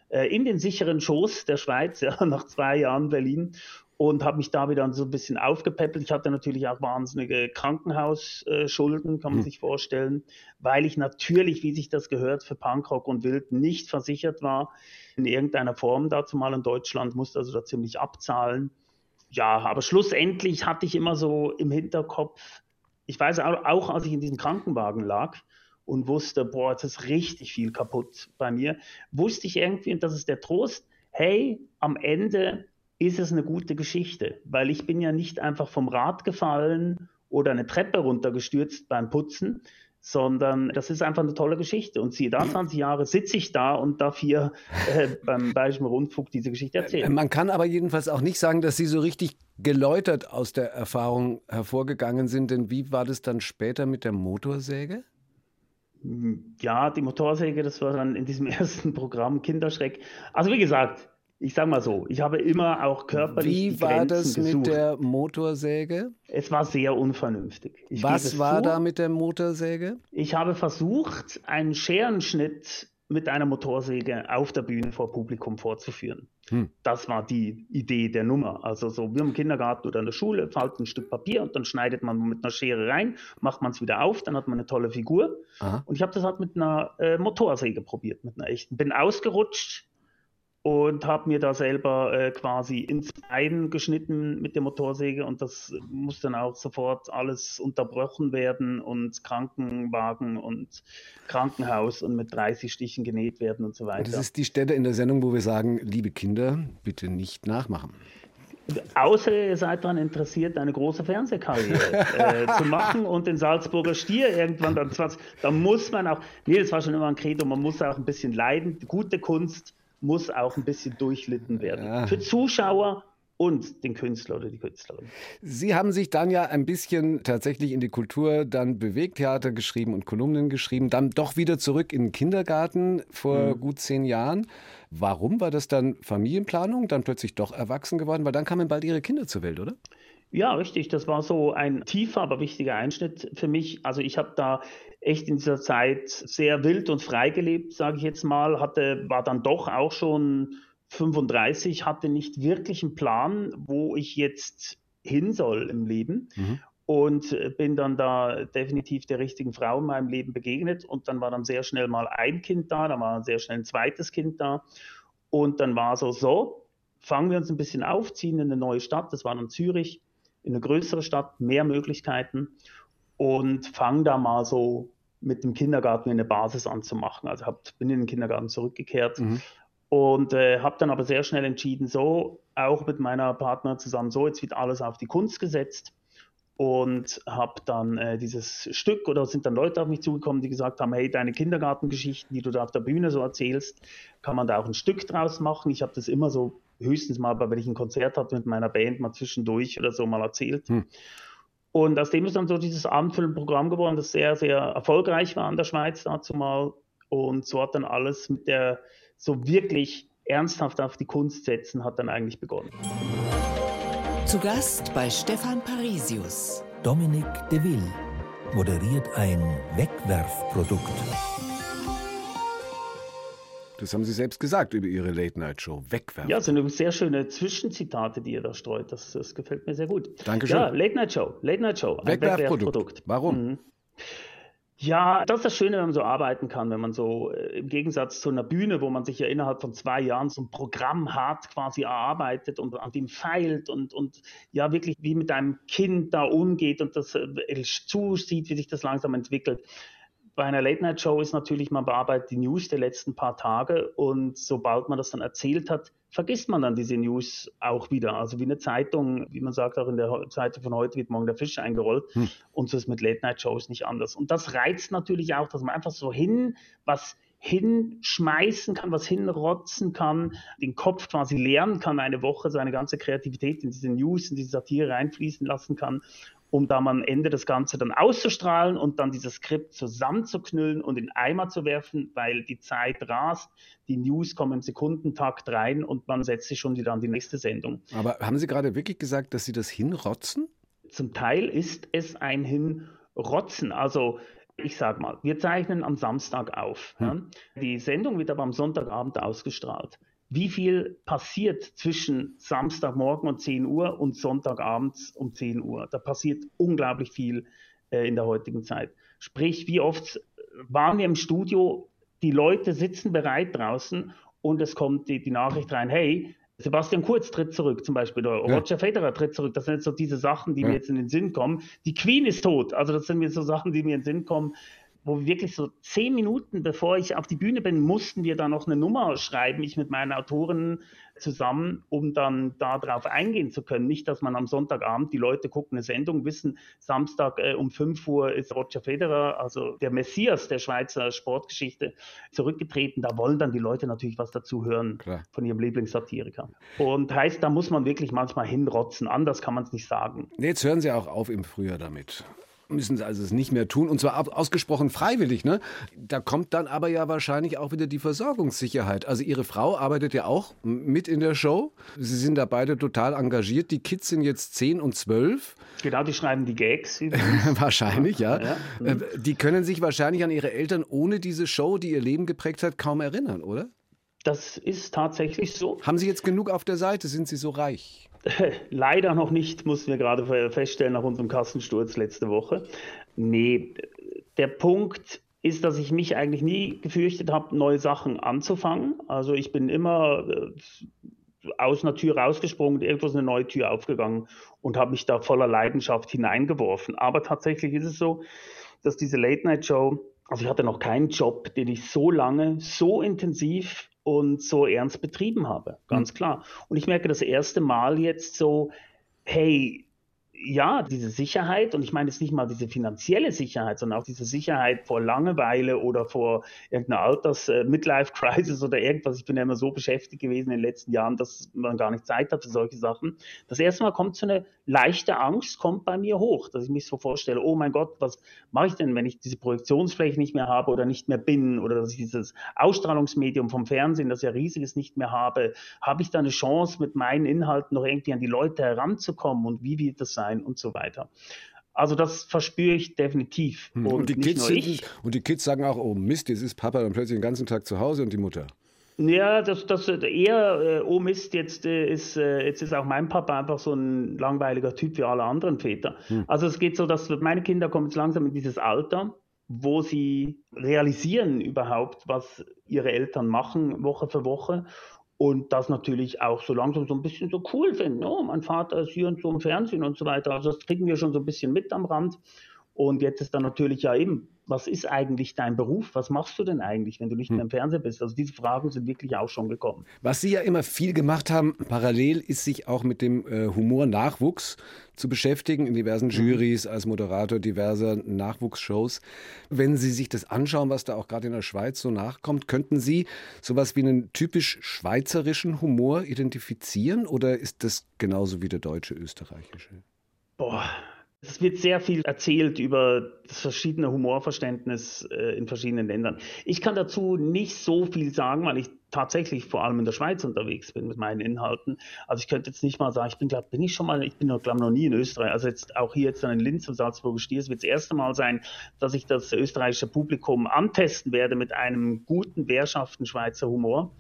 äh, in den sicheren Schoß der Schweiz, *laughs* ja, nach zwei Jahren Berlin und habe mich da wieder so ein bisschen aufgepäppelt. Ich hatte natürlich auch wahnsinnige Krankenhausschulden, kann man hm. sich vorstellen, weil ich natürlich, wie sich das gehört, für Punkrock und Wild nicht versichert war in irgendeiner Form dazu mal in Deutschland, musste also da ziemlich abzahlen. Ja, aber schlussendlich hatte ich immer so im Hinterkopf, ich weiß auch, auch als ich in diesem Krankenwagen lag, und wusste, boah, jetzt ist richtig viel kaputt bei mir, wusste ich irgendwie, und das ist der Trost, hey, am Ende ist es eine gute Geschichte, weil ich bin ja nicht einfach vom Rad gefallen oder eine Treppe runtergestürzt beim Putzen, sondern das ist einfach eine tolle Geschichte. Und siehe da, 20 Jahre sitze ich da und darf hier äh, beim Bayerischen Rundfunk diese Geschichte erzählen. Man kann aber jedenfalls auch nicht sagen, dass Sie so richtig geläutert aus der Erfahrung hervorgegangen sind, denn wie war das dann später mit der Motorsäge? Ja, die Motorsäge, das war dann in diesem *laughs* ersten Programm Kinderschreck. Also wie gesagt, ich sag mal so, ich habe immer auch körperlich. Wie war das gesucht. mit der Motorsäge? Es war sehr unvernünftig. Ich Was war zu. da mit der Motorsäge? Ich habe versucht, einen Scherenschnitt mit einer Motorsäge auf der Bühne vor Publikum vorzuführen. Hm. Das war die Idee der Nummer. Also so wie im Kindergarten oder in der Schule, faltet ein Stück Papier und dann schneidet man mit einer Schere rein, macht man es wieder auf, dann hat man eine tolle Figur. Aha. Und ich habe das halt mit einer äh, Motorsäge probiert, mit einer echten. Bin ausgerutscht, und habe mir da selber äh, quasi ins Bein geschnitten mit der Motorsäge und das muss dann auch sofort alles unterbrochen werden und Krankenwagen und Krankenhaus und mit 30 Stichen genäht werden und so weiter. Das ist die Stelle in der Sendung, wo wir sagen, liebe Kinder, bitte nicht nachmachen. Außer ihr seid daran interessiert, eine große Fernsehkarriere äh, zu machen und den Salzburger Stier irgendwann dann 20, da muss man auch, nee, das war schon immer ein Credo, man muss auch ein bisschen leiden. Gute Kunst muss auch ein bisschen durchlitten werden. Ja. Für Zuschauer und den Künstler oder die Künstlerin. Sie haben sich dann ja ein bisschen tatsächlich in die Kultur dann bewegt, Theater geschrieben und Kolumnen geschrieben, dann doch wieder zurück in den Kindergarten vor mhm. gut zehn Jahren. Warum war das dann Familienplanung, dann plötzlich doch erwachsen geworden? Weil dann kamen bald Ihre Kinder zur Welt, oder? Ja, richtig. Das war so ein tiefer, aber wichtiger Einschnitt für mich. Also ich habe da echt in dieser Zeit sehr wild und frei gelebt, sage ich jetzt mal. Hatte, war dann doch auch schon 35, hatte nicht wirklich einen Plan, wo ich jetzt hin soll im Leben. Mhm. Und bin dann da definitiv der richtigen Frau in meinem Leben begegnet. Und dann war dann sehr schnell mal ein Kind da, dann war sehr schnell ein zweites Kind da. Und dann war so, so, fangen wir uns ein bisschen auf, ziehen in eine neue Stadt, das war dann Zürich in eine größere Stadt, mehr Möglichkeiten und fange da mal so mit dem Kindergarten eine Basis anzumachen. Also hab, bin in den Kindergarten zurückgekehrt mhm. und äh, habe dann aber sehr schnell entschieden, so auch mit meiner Partnerin zusammen, so jetzt wird alles auf die Kunst gesetzt und habe dann äh, dieses Stück oder sind dann Leute auf mich zugekommen, die gesagt haben, hey, deine Kindergartengeschichten, die du da auf der Bühne so erzählst, kann man da auch ein Stück draus machen. Ich habe das immer so höchstens mal, wenn ich ein Konzert hatte mit meiner Band, mal zwischendurch oder so mal erzählt. Hm. Und aus dem ist dann so dieses Abendfilmprogramm geworden, das sehr, sehr erfolgreich war in der Schweiz dazu mal. Und so hat dann alles mit der so wirklich ernsthaft auf die Kunst setzen, hat dann eigentlich begonnen. Zu Gast bei Stefan Parisius. Dominik de Ville moderiert ein Wegwerfprodukt. Das haben Sie selbst gesagt über Ihre Late-Night-Show. Wegwerfen. Ja, so eine sehr schöne Zwischenzitate, die ihr da streut. Das, das gefällt mir sehr gut. Dankeschön. Ja, Late-Night-Show. Late-Night-Show. Wegwerfprodukt. Warum? Mhm. Ja, das ist das Schöne, wenn man so arbeiten kann, wenn man so äh, im Gegensatz zu einer Bühne, wo man sich ja innerhalb von zwei Jahren so ein Programm hart quasi erarbeitet und an dem feilt und, und ja wirklich wie mit einem Kind da umgeht und das äh, zusieht, wie sich das langsam entwickelt bei einer Late-Night-Show ist natürlich, man bearbeitet die News der letzten paar Tage und sobald man das dann erzählt hat, vergisst man dann diese News auch wieder. Also wie eine Zeitung, wie man sagt, auch in der Zeitung von heute wird morgen der Fisch eingerollt hm. und so ist mit Late-Night-Shows nicht anders. Und das reizt natürlich auch, dass man einfach so hin, was hinschmeißen kann, was hinrotzen kann, den Kopf quasi leeren kann, eine Woche seine ganze Kreativität in diese News, in diese Satire reinfließen lassen kann um dann am Ende das Ganze dann auszustrahlen und dann dieses Skript zusammenzuknüllen und in Eimer zu werfen, weil die Zeit rast, die News kommen im Sekundentakt rein und man setzt sich schon wieder an die nächste Sendung. Aber haben Sie gerade wirklich gesagt, dass Sie das hinrotzen? Zum Teil ist es ein Hinrotzen. Also ich sag mal, wir zeichnen am Samstag auf. Hm. Ja? Die Sendung wird aber am Sonntagabend ausgestrahlt. Wie viel passiert zwischen Samstagmorgen um 10 Uhr und Sonntagabends um 10 Uhr? Da passiert unglaublich viel äh, in der heutigen Zeit. Sprich, wie oft waren wir im Studio, die Leute sitzen bereit draußen und es kommt die, die Nachricht rein, hey, Sebastian Kurz tritt zurück, zum Beispiel, oder ja. Roger Federer tritt zurück. Das sind jetzt so diese Sachen, die ja. mir jetzt in den Sinn kommen. Die Queen ist tot. Also, das sind mir so Sachen, die mir in den Sinn kommen wo wirklich so zehn Minuten bevor ich auf die Bühne bin, mussten wir da noch eine Nummer schreiben, ich mit meinen Autoren zusammen, um dann darauf eingehen zu können. Nicht, dass man am Sonntagabend, die Leute gucken eine Sendung, wissen, Samstag äh, um 5 Uhr ist Roger Federer, also der Messias der Schweizer Sportgeschichte, zurückgetreten. Da wollen dann die Leute natürlich was dazu hören Klar. von ihrem Lieblingssatiriker. Und heißt, da muss man wirklich manchmal hinrotzen, anders kann man es nicht sagen. Jetzt hören Sie auch auf im Frühjahr damit müssen sie also es nicht mehr tun und zwar ausgesprochen freiwillig. Ne? Da kommt dann aber ja wahrscheinlich auch wieder die Versorgungssicherheit. Also Ihre Frau arbeitet ja auch mit in der Show. Sie sind da beide total engagiert. Die Kids sind jetzt 10 und 12. Genau, die schreiben die Gags. *laughs* wahrscheinlich, ja. ja. Äh, die können sich wahrscheinlich an ihre Eltern ohne diese Show, die ihr Leben geprägt hat, kaum erinnern, oder? Das ist tatsächlich so. Haben Sie jetzt genug auf der Seite? Sind Sie so reich? *laughs* Leider noch nicht, mussten wir gerade feststellen nach unserem Kassensturz letzte Woche. Nee, der Punkt ist, dass ich mich eigentlich nie gefürchtet habe, neue Sachen anzufangen. Also ich bin immer äh, aus einer Tür rausgesprungen, irgendwo ist eine neue Tür aufgegangen und habe mich da voller Leidenschaft hineingeworfen. Aber tatsächlich ist es so, dass diese Late-Night-Show, also ich hatte noch keinen Job, den ich so lange, so intensiv und so ernst betrieben habe, ganz mhm. klar. Und ich merke das erste Mal jetzt so, hey, ja, diese Sicherheit, und ich meine jetzt nicht mal diese finanzielle Sicherheit, sondern auch diese Sicherheit vor Langeweile oder vor irgendeiner Alters-Midlife-Crisis äh, oder irgendwas. Ich bin ja immer so beschäftigt gewesen in den letzten Jahren, dass man gar nicht Zeit hat für solche Sachen. Das erste Mal kommt so eine leichte Angst, kommt bei mir hoch, dass ich mich so vorstelle, oh mein Gott, was mache ich denn, wenn ich diese Projektionsfläche nicht mehr habe oder nicht mehr bin oder dass ich dieses Ausstrahlungsmedium vom Fernsehen, das ja riesig ist, nicht mehr habe? Habe ich da eine Chance, mit meinen Inhalten noch irgendwie an die Leute heranzukommen und wie wird das sein? Sein und so weiter. Also das verspüre ich definitiv. Hm. Und, und, die Kids sind, und die Kids sagen auch, oh Mist, jetzt ist Papa dann plötzlich den ganzen Tag zu Hause und die Mutter. Ja, das, das eher, äh, oh Mist, jetzt, äh, ist, äh, jetzt ist auch mein Papa einfach so ein langweiliger Typ wie alle anderen Väter. Hm. Also es geht so, dass meine Kinder kommen jetzt langsam in dieses Alter, wo sie realisieren überhaupt, was ihre Eltern machen, Woche für Woche und das natürlich auch so langsam so ein bisschen so cool finden. Oh, mein Vater ist hier und so im Fernsehen und so weiter. Also das kriegen wir schon so ein bisschen mit am Rand. Und jetzt ist dann natürlich ja eben was ist eigentlich dein Beruf? Was machst du denn eigentlich, wenn du nicht hm. mehr im Fernsehen bist? Also diese Fragen sind wirklich auch schon gekommen. Was Sie ja immer viel gemacht haben, parallel ist sich auch mit dem äh, Humor-Nachwuchs zu beschäftigen, in diversen mhm. Juries, als Moderator diverser Nachwuchsshows. Wenn Sie sich das anschauen, was da auch gerade in der Schweiz so nachkommt, könnten Sie sowas wie einen typisch schweizerischen Humor identifizieren oder ist das genauso wie der deutsche, österreichische? Boah, es wird sehr viel erzählt über das verschiedene Humorverständnis äh, in verschiedenen Ländern. Ich kann dazu nicht so viel sagen, weil ich tatsächlich vor allem in der Schweiz unterwegs bin mit meinen Inhalten. Also ich könnte jetzt nicht mal sagen, ich bin glaube, bin ich schon mal, ich bin glaube noch nie in Österreich. Also jetzt auch hier jetzt in Linz und Salzburger Stier, es wird das erste Mal sein, dass ich das österreichische Publikum antesten werde mit einem guten, wehrschaften Schweizer Humor.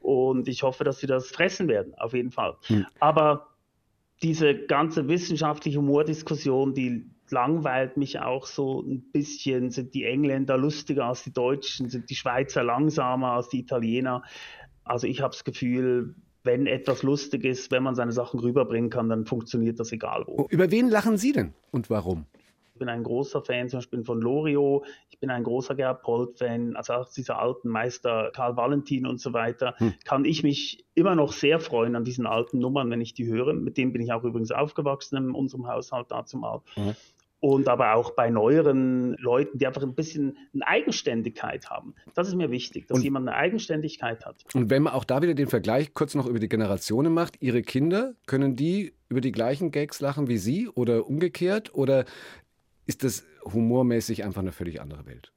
Und ich hoffe, dass sie das fressen werden, auf jeden Fall. Hm. Aber diese ganze wissenschaftliche Humordiskussion, die langweilt mich auch so ein bisschen. Sind die Engländer lustiger als die Deutschen? Sind die Schweizer langsamer als die Italiener? Also ich habe das Gefühl, wenn etwas lustig ist, wenn man seine Sachen rüberbringen kann, dann funktioniert das egal wo. Über wen lachen Sie denn und warum? Bin ein großer Fan zum Beispiel von Lorio, ich bin ein großer Gerhard Polt-Fan, also auch dieser alten Meister Karl Valentin und so weiter, hm. kann ich mich immer noch sehr freuen an diesen alten Nummern, wenn ich die höre. Mit dem bin ich auch übrigens aufgewachsen in unserem Haushalt dazu mal. Mhm und aber auch bei neueren Leuten, die einfach ein bisschen eine Eigenständigkeit haben. Das ist mir wichtig, dass und, jemand eine Eigenständigkeit hat. Und wenn man auch da wieder den Vergleich kurz noch über die Generationen macht, Ihre Kinder, können die über die gleichen Gags lachen wie Sie oder umgekehrt? Oder ist das humormäßig einfach eine völlig andere Welt?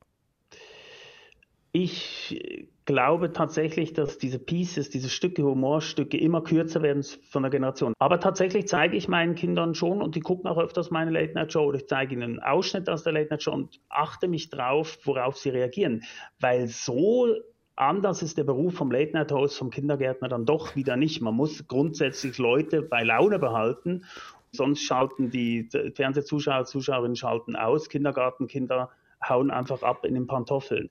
Ich glaube tatsächlich, dass diese Pieces, diese Stücke, Humorstücke immer kürzer werden von der Generation. Aber tatsächlich zeige ich meinen Kindern schon und die gucken auch öfters meine Late Night Show oder ich zeige ihnen einen Ausschnitt aus der Late Night Show und achte mich drauf, worauf sie reagieren. Weil so anders ist der Beruf vom Late Night Host, vom Kindergärtner dann doch wieder nicht. Man muss grundsätzlich Leute bei Laune behalten. Sonst schalten die Fernsehzuschauer, Zuschauerinnen schalten aus. Kindergartenkinder hauen einfach ab in den Pantoffeln.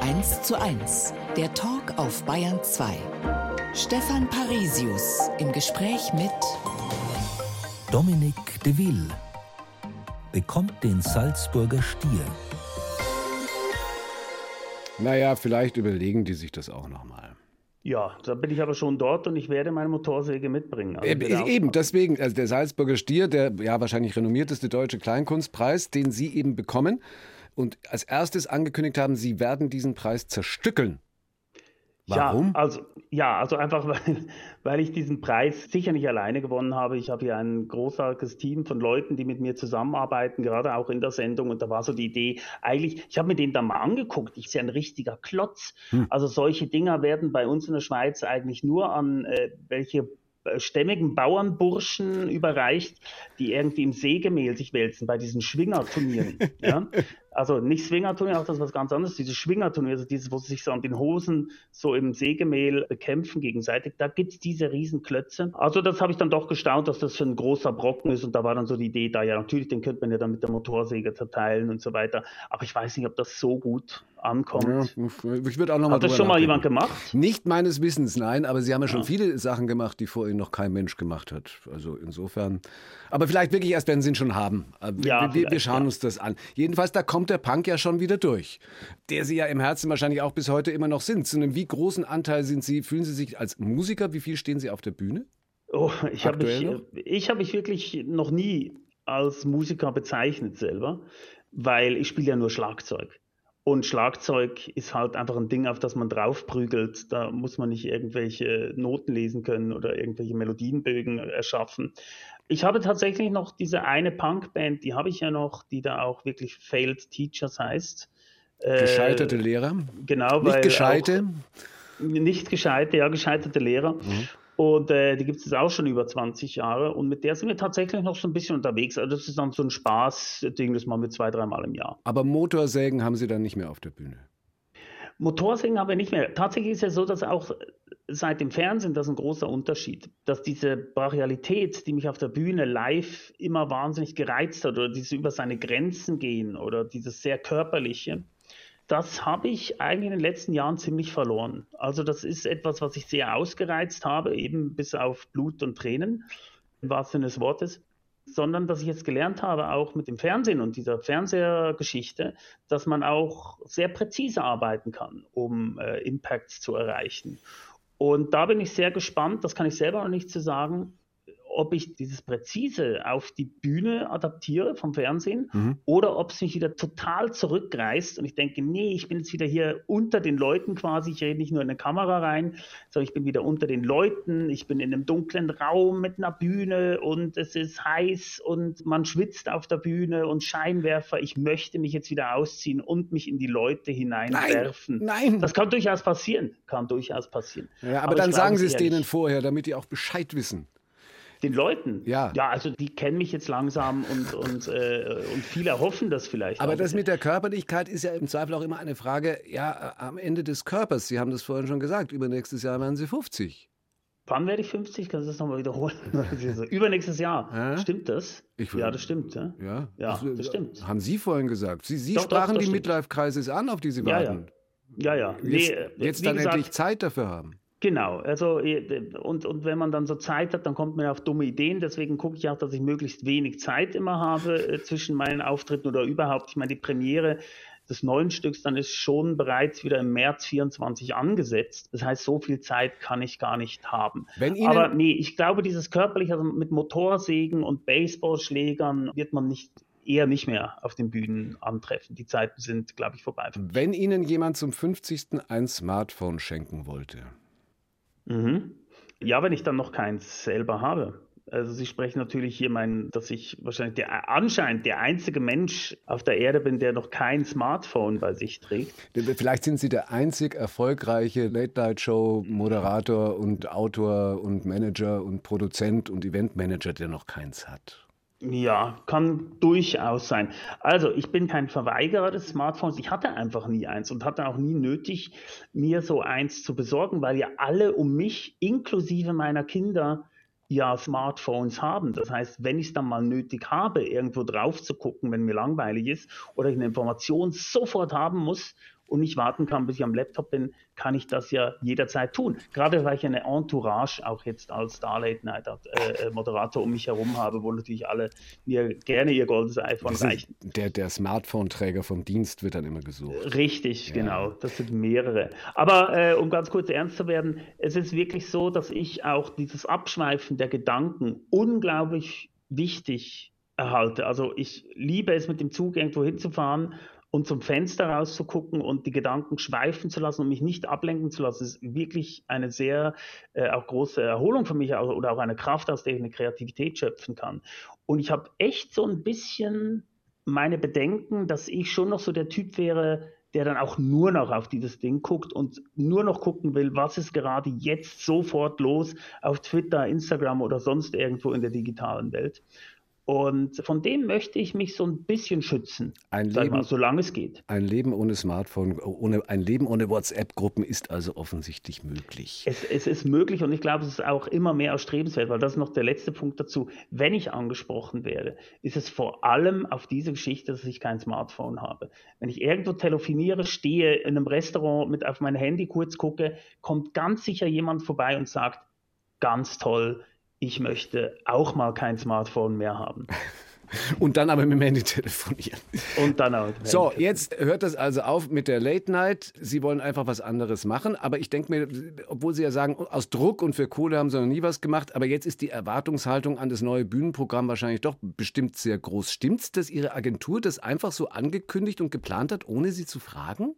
1 zu 1, der Talk auf Bayern 2. Stefan Parisius im Gespräch mit Dominik de Ville bekommt den Salzburger Stier. Naja, vielleicht überlegen die sich das auch nochmal. Ja, da bin ich aber schon dort und ich werde meine Motorsäge mitbringen. Also äh, eben, deswegen, also der Salzburger Stier, der ja wahrscheinlich renommierteste deutsche Kleinkunstpreis, den Sie eben bekommen, und als erstes angekündigt haben, Sie werden diesen Preis zerstückeln. Warum? Ja, also, ja, also einfach, *laughs* weil, weil ich diesen Preis sicher nicht alleine gewonnen habe. Ich habe hier ein großartiges Team von Leuten, die mit mir zusammenarbeiten, gerade auch in der Sendung. Und da war so die Idee, eigentlich, ich habe mir den da mal angeguckt. Ich sehe ein richtiger Klotz. Hm. Also solche Dinger werden bei uns in der Schweiz eigentlich nur an äh, welche äh, stämmigen Bauernburschen überreicht, die irgendwie im Sägemehl sich wälzen bei diesen Schwingerturnieren. *laughs* ja? Also nicht Swingerturnier, auch das ist was ganz anderes. Diese Schwingerturnier, also dieses, wo sie sich so an den Hosen so im Sägemehl bekämpfen gegenseitig, da gibt's diese Riesenklötze. Also das habe ich dann doch gestaunt, dass das für ein großer Brocken ist und da war dann so die Idee da, ja natürlich, den könnte man ja dann mit der Motorsäge zerteilen und so weiter. Aber ich weiß nicht, ob das so gut ankommt. Ja, ich würde auch noch mal Hat das schon mal jemand gemacht? Nicht meines Wissens, nein, aber Sie haben ja schon ja. viele Sachen gemacht, die vor Ihnen noch kein Mensch gemacht hat. Also insofern. Aber vielleicht wirklich erst, wenn Sie ihn schon haben. Äh, ja, wir, wir schauen uns das an. Jedenfalls, da kommt kommt der Punk ja schon wieder durch, der Sie ja im Herzen wahrscheinlich auch bis heute immer noch sind. Zu einem wie großen Anteil sind Sie, fühlen Sie sich als Musiker, wie viel stehen Sie auf der Bühne? Oh, ich habe mich, ich hab mich wirklich noch nie als Musiker bezeichnet selber, weil ich spiele ja nur Schlagzeug. Und Schlagzeug ist halt einfach ein Ding, auf das man draufprügelt. Da muss man nicht irgendwelche Noten lesen können oder irgendwelche Melodienbögen erschaffen. Ich habe tatsächlich noch diese eine Punkband, die habe ich ja noch, die da auch wirklich Failed Teachers heißt. Gescheiterte äh, Lehrer? Genau. Nicht gescheite? nicht gescheite, ja, gescheiterte Lehrer. Mhm. Und äh, die gibt es auch schon über 20 Jahre. Und mit der sind wir tatsächlich noch so ein bisschen unterwegs. Also das ist dann so ein Spaß-Ding, das machen wir zwei, dreimal im Jahr. Aber Motorsägen haben Sie dann nicht mehr auf der Bühne? Motorsägen haben wir nicht mehr. Tatsächlich ist ja so, dass auch seit dem Fernsehen das ein großer Unterschied, dass diese Brachialität, die mich auf der Bühne live immer wahnsinnig gereizt hat, oder dieses über seine Grenzen gehen oder dieses sehr körperliche, das habe ich eigentlich in den letzten Jahren ziemlich verloren. Also das ist etwas, was ich sehr ausgereizt habe, eben bis auf Blut und Tränen, im wahrsten Sinne des Wortes sondern dass ich jetzt gelernt habe, auch mit dem Fernsehen und dieser Fernsehgeschichte, dass man auch sehr präzise arbeiten kann, um äh, Impacts zu erreichen. Und da bin ich sehr gespannt, das kann ich selber noch nicht zu sagen, ob ich dieses Präzise auf die Bühne adaptiere vom Fernsehen mhm. oder ob es mich wieder total zurückreißt und ich denke, nee, ich bin jetzt wieder hier unter den Leuten quasi, ich rede nicht nur in eine Kamera rein, sondern ich bin wieder unter den Leuten, ich bin in einem dunklen Raum mit einer Bühne und es ist heiß und man schwitzt auf der Bühne und Scheinwerfer, ich möchte mich jetzt wieder ausziehen und mich in die Leute hineinwerfen. Nein, nein. Das kann durchaus passieren, kann durchaus passieren. Ja, aber, aber dann sagen Sie es denen vorher, damit die auch Bescheid wissen. Den Leuten? Ja. Ja, also die kennen mich jetzt langsam und, und, äh, und viele hoffen das vielleicht. Aber das mit der Körperlichkeit ist ja im Zweifel auch immer eine Frage, ja, am Ende des Körpers. Sie haben das vorhin schon gesagt, übernächstes Jahr werden Sie 50. Wann werde ich 50? Kannst du das nochmal wiederholen? Übernächstes Jahr. Ja? Stimmt das? Ich, ja, das stimmt. Ja, ja. ja das, das, stimmt. Haben Sie vorhin gesagt. Sie, Sie doch, sprachen doch, die Midlife-Crisis an, auf die Sie warten. Ja, ja. ja, ja. Jetzt, nee, äh, jetzt dann gesagt, endlich Zeit dafür haben. Genau, also äh, und, und wenn man dann so Zeit hat, dann kommt man auf dumme Ideen. Deswegen gucke ich auch, dass ich möglichst wenig Zeit immer habe äh, zwischen meinen Auftritten oder überhaupt. Ich meine, die Premiere des neuen Stücks dann ist schon bereits wieder im März 24 angesetzt. Das heißt, so viel Zeit kann ich gar nicht haben. Aber nee, ich glaube, dieses körperliche, also mit Motorsägen und Baseballschlägern wird man nicht eher nicht mehr auf den Bühnen antreffen. Die Zeiten sind, glaube ich, vorbei. Wenn Ihnen jemand zum 50. ein Smartphone schenken wollte, Mhm. Ja, wenn ich dann noch keins selber habe. Also Sie sprechen natürlich hier meinen, dass ich wahrscheinlich der anscheinend der einzige Mensch auf der Erde bin, der noch kein Smartphone bei sich trägt. Vielleicht sind Sie der einzig erfolgreiche Late-Night-Show-Moderator und Autor und Manager und Produzent und Eventmanager, der noch keins hat. Ja, kann durchaus sein. Also, ich bin kein Verweigerer des Smartphones. Ich hatte einfach nie eins und hatte auch nie nötig, mir so eins zu besorgen, weil ja alle um mich, inklusive meiner Kinder, ja Smartphones haben. Das heißt, wenn ich es dann mal nötig habe, irgendwo drauf zu gucken, wenn mir langweilig ist oder ich eine Information sofort haben muss, und nicht warten kann, bis ich am Laptop bin, kann ich das ja jederzeit tun. Gerade weil ich eine Entourage auch jetzt als Star Late Night äh, äh, Moderator um mich herum habe, wo natürlich alle mir gerne ihr goldenes iPhone reichen. Der, der Smartphone-Träger vom Dienst wird dann immer gesucht. Richtig, ja. genau. Das sind mehrere. Aber äh, um ganz kurz ernst zu werden, es ist wirklich so, dass ich auch dieses Abschweifen der Gedanken unglaublich wichtig erhalte. Also ich liebe es, mit dem Zug irgendwo hinzufahren und zum Fenster rauszugucken und die Gedanken schweifen zu lassen und mich nicht ablenken zu lassen, ist wirklich eine sehr äh, auch große Erholung für mich oder auch eine Kraft, aus der ich eine Kreativität schöpfen kann. Und ich habe echt so ein bisschen meine Bedenken, dass ich schon noch so der Typ wäre, der dann auch nur noch auf dieses Ding guckt und nur noch gucken will, was ist gerade jetzt sofort los auf Twitter, Instagram oder sonst irgendwo in der digitalen Welt. Und von dem möchte ich mich so ein bisschen schützen, ein Leben, mal, solange es geht. Ein Leben ohne Smartphone, ohne, ein Leben ohne WhatsApp-Gruppen ist also offensichtlich möglich. Es, es, ist möglich und ich glaube, es ist auch immer mehr erstrebenswert, weil das ist noch der letzte Punkt dazu. Wenn ich angesprochen werde, ist es vor allem auf diese Geschichte, dass ich kein Smartphone habe. Wenn ich irgendwo telefoniere, stehe in einem Restaurant mit auf mein Handy kurz gucke, kommt ganz sicher jemand vorbei und sagt, ganz toll, ich möchte auch mal kein Smartphone mehr haben. *laughs* Und dann aber mit dem Handy telefonieren. Und dann auch. So, jetzt hört das also auf mit der Late Night. Sie wollen einfach was anderes machen. Aber ich denke mir, obwohl Sie ja sagen, aus Druck und für Kohle haben Sie noch nie was gemacht. Aber jetzt ist die Erwartungshaltung an das neue Bühnenprogramm wahrscheinlich doch bestimmt sehr groß. Stimmt's, dass Ihre Agentur das einfach so angekündigt und geplant hat, ohne Sie zu fragen?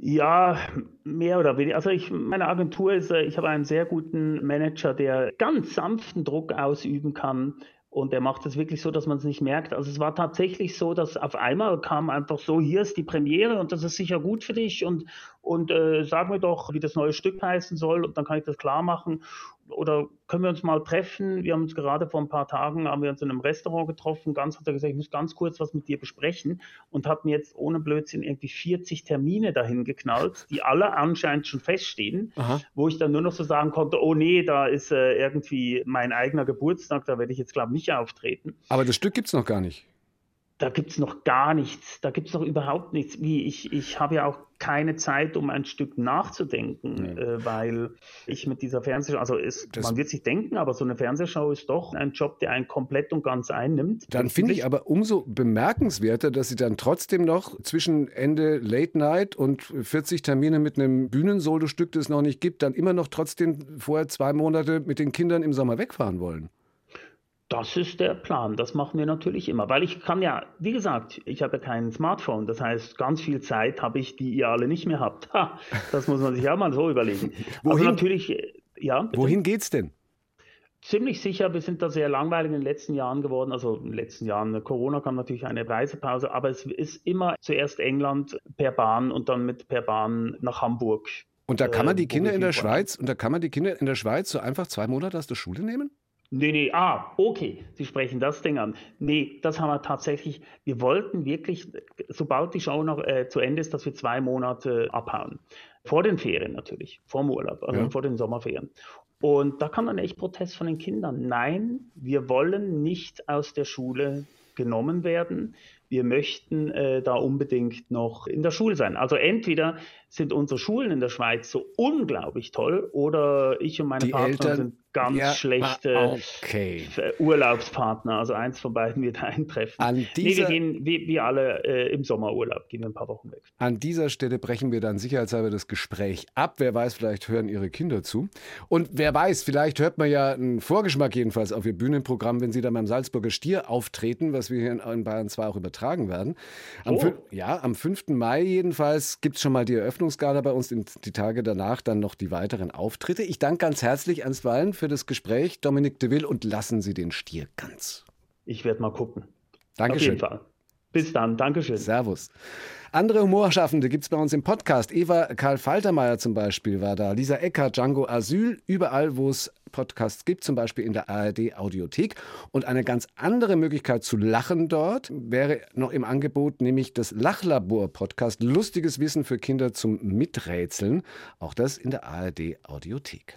Ja, mehr oder weniger. Also ich, meine Agentur ist, äh, ich habe einen sehr guten Manager, der ganz sanften Druck ausüben kann. Und der macht es wirklich so, dass man es nicht merkt. Also es war tatsächlich so, dass auf einmal kam einfach so, hier ist die Premiere und das ist sicher gut für dich und, und äh, sag mir doch, wie das neue Stück heißen soll und dann kann ich das klar machen oder können wir uns mal treffen? Wir haben uns gerade vor ein paar Tagen, haben wir uns in einem Restaurant getroffen. Ganz hat er gesagt, ich muss ganz kurz was mit dir besprechen und hat mir jetzt ohne Blödsinn irgendwie 40 Termine dahin geknallt, die alle anscheinend schon feststehen, Aha. wo ich dann nur noch so sagen konnte, oh nee, da ist äh, irgendwie mein eigener Geburtstag, da werde ich jetzt glaube ich nicht auftreten. Aber das Stück gibt es noch gar nicht da gibt es noch gar nichts, da gibt es noch überhaupt nichts. Wie ich, ich habe ja auch keine Zeit, um ein Stück nachzudenken, mhm. äh, weil ich mit dieser Fernsehshow, also ist, man wird sich denken, aber so eine Fernsehshow ist doch ein Job, der einen komplett und ganz einnimmt. Dann finde ich aber umso bemerkenswerter, dass Sie dann trotzdem noch zwischen Ende Late Night und 40 Termine mit einem Bühnensolo-Stück, das es noch nicht gibt, dann immer noch trotzdem vorher zwei Monate mit den Kindern im Sommer wegfahren wollen. Das ist der Plan. Das machen wir natürlich immer. Weil ich kann ja, wie gesagt, ich habe ja kein Smartphone. Das heißt, ganz viel Zeit habe ich, die ihr alle nicht mehr habt. Ha, das muss man sich auch mal so überlegen. *laughs* Wohin, also natürlich, ja. Bitte? Wohin geht's denn? Ziemlich sicher, wir sind da sehr langweilig in den letzten Jahren geworden. Also in den letzten Jahren, Corona kam natürlich eine Reisepause, aber es ist immer zuerst England per Bahn und dann mit per Bahn nach Hamburg. Und da kann man die äh, Kinder in der Schweiz, und da kann man die Kinder in der Schweiz so einfach zwei Monate aus der Schule nehmen? Nee, nee, ah, okay, Sie sprechen das Ding an. Nee, das haben wir tatsächlich, wir wollten wirklich, sobald die Show noch äh, zu Ende ist, dass wir zwei Monate abhauen. Vor den Ferien natürlich, vor dem Urlaub, also ja. vor den Sommerferien. Und da kam dann echt Protest von den Kindern. Nein, wir wollen nicht aus der Schule genommen werden wir möchten äh, da unbedingt noch in der Schule sein. Also entweder sind unsere Schulen in der Schweiz so unglaublich toll oder ich und meine Die Partner Eltern, sind ganz ja, schlechte okay. Urlaubspartner. Also eins von beiden wird *laughs* eintreffen. An dieser, nee, wir gehen wie, wie alle äh, im Sommerurlaub, gehen wir ein paar Wochen weg. An dieser Stelle brechen wir dann sicherheitshalber das Gespräch ab. Wer weiß, vielleicht hören Ihre Kinder zu. Und wer weiß, vielleicht hört man ja einen Vorgeschmack jedenfalls auf Ihr Bühnenprogramm, wenn Sie dann beim Salzburger Stier auftreten, was wir hier in Bayern 2 auch übertragen werden. Am oh. Ja, am 5. Mai jedenfalls gibt es schon mal die Eröffnungsgala bei uns, die Tage danach dann noch die weiteren Auftritte. Ich danke ganz herzlich einstweilen für das Gespräch, Dominik de Will, und lassen Sie den Stier ganz. Ich werde mal gucken. Dankeschön. Auf jeden Fall. Bis dann, Dankeschön. Servus. Andere Humorschaffende gibt es bei uns im Podcast. Eva Karl Faltermeier zum Beispiel war da. Lisa Ecker, Django Asyl, überall, wo es Podcasts gibt, zum Beispiel in der ARD Audiothek. Und eine ganz andere Möglichkeit zu lachen dort wäre noch im Angebot, nämlich das Lachlabor-Podcast. Lustiges Wissen für Kinder zum Miträtseln. Auch das in der ARD Audiothek.